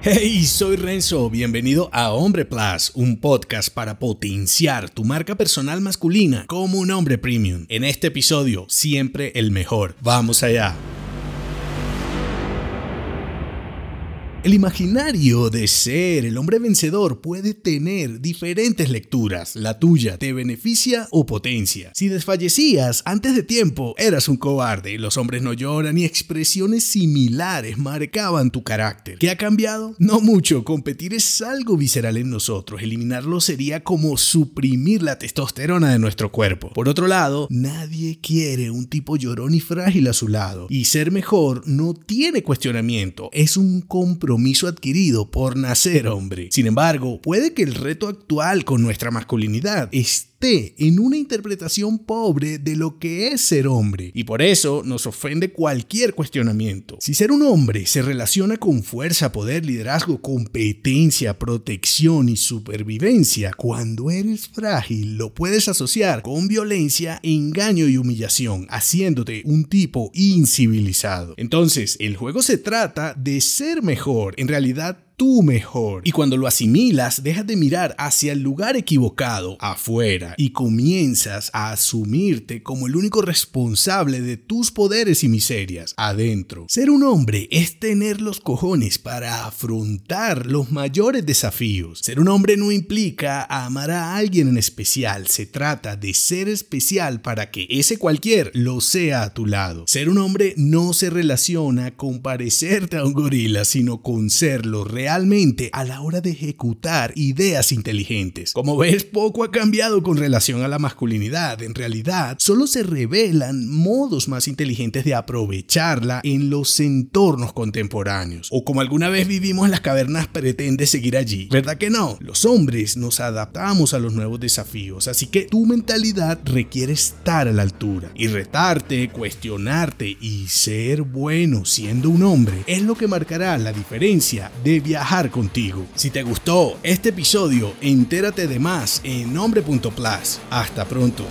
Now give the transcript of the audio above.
Hey, soy Renzo, bienvenido a Hombre Plus, un podcast para potenciar tu marca personal masculina como un hombre premium. En este episodio, siempre el mejor. Vamos allá. El imaginario de ser el hombre vencedor puede tener diferentes lecturas. La tuya te beneficia o potencia. Si desfallecías antes de tiempo, eras un cobarde. Los hombres no lloran y expresiones similares marcaban tu carácter. ¿Qué ha cambiado? No mucho. Competir es algo visceral en nosotros. Eliminarlo sería como suprimir la testosterona de nuestro cuerpo. Por otro lado, nadie quiere un tipo llorón y frágil a su lado. Y ser mejor no tiene cuestionamiento. Es un compromiso compromiso adquirido por nacer hombre. Sin embargo, puede que el reto actual con nuestra masculinidad esté en una interpretación pobre de lo que es ser hombre, y por eso nos ofende cualquier cuestionamiento. Si ser un hombre se relaciona con fuerza, poder, liderazgo, competencia, protección y supervivencia, cuando eres frágil lo puedes asociar con violencia, engaño y humillación, haciéndote un tipo incivilizado. Entonces, el juego se trata de ser mejor en realidad tú mejor. Y cuando lo asimilas, dejas de mirar hacia el lugar equivocado, afuera, y comienzas a asumirte como el único responsable de tus poderes y miserias, adentro. Ser un hombre es tener los cojones para afrontar los mayores desafíos. Ser un hombre no implica amar a alguien en especial, se trata de ser especial para que ese cualquier lo sea a tu lado. Ser un hombre no se relaciona con parecerte a un gorila, sino con serlo realmente realmente a la hora de ejecutar ideas inteligentes. Como ves, poco ha cambiado con relación a la masculinidad. En realidad, solo se revelan modos más inteligentes de aprovecharla en los entornos contemporáneos. O como alguna vez vivimos en las cavernas, pretende seguir allí. ¿Verdad que no? Los hombres nos adaptamos a los nuevos desafíos, así que tu mentalidad requiere estar a la altura y retarte, cuestionarte y ser bueno siendo un hombre es lo que marcará la diferencia de viajar contigo. Si te gustó este episodio, entérate de más en nombre.plus. Hasta pronto.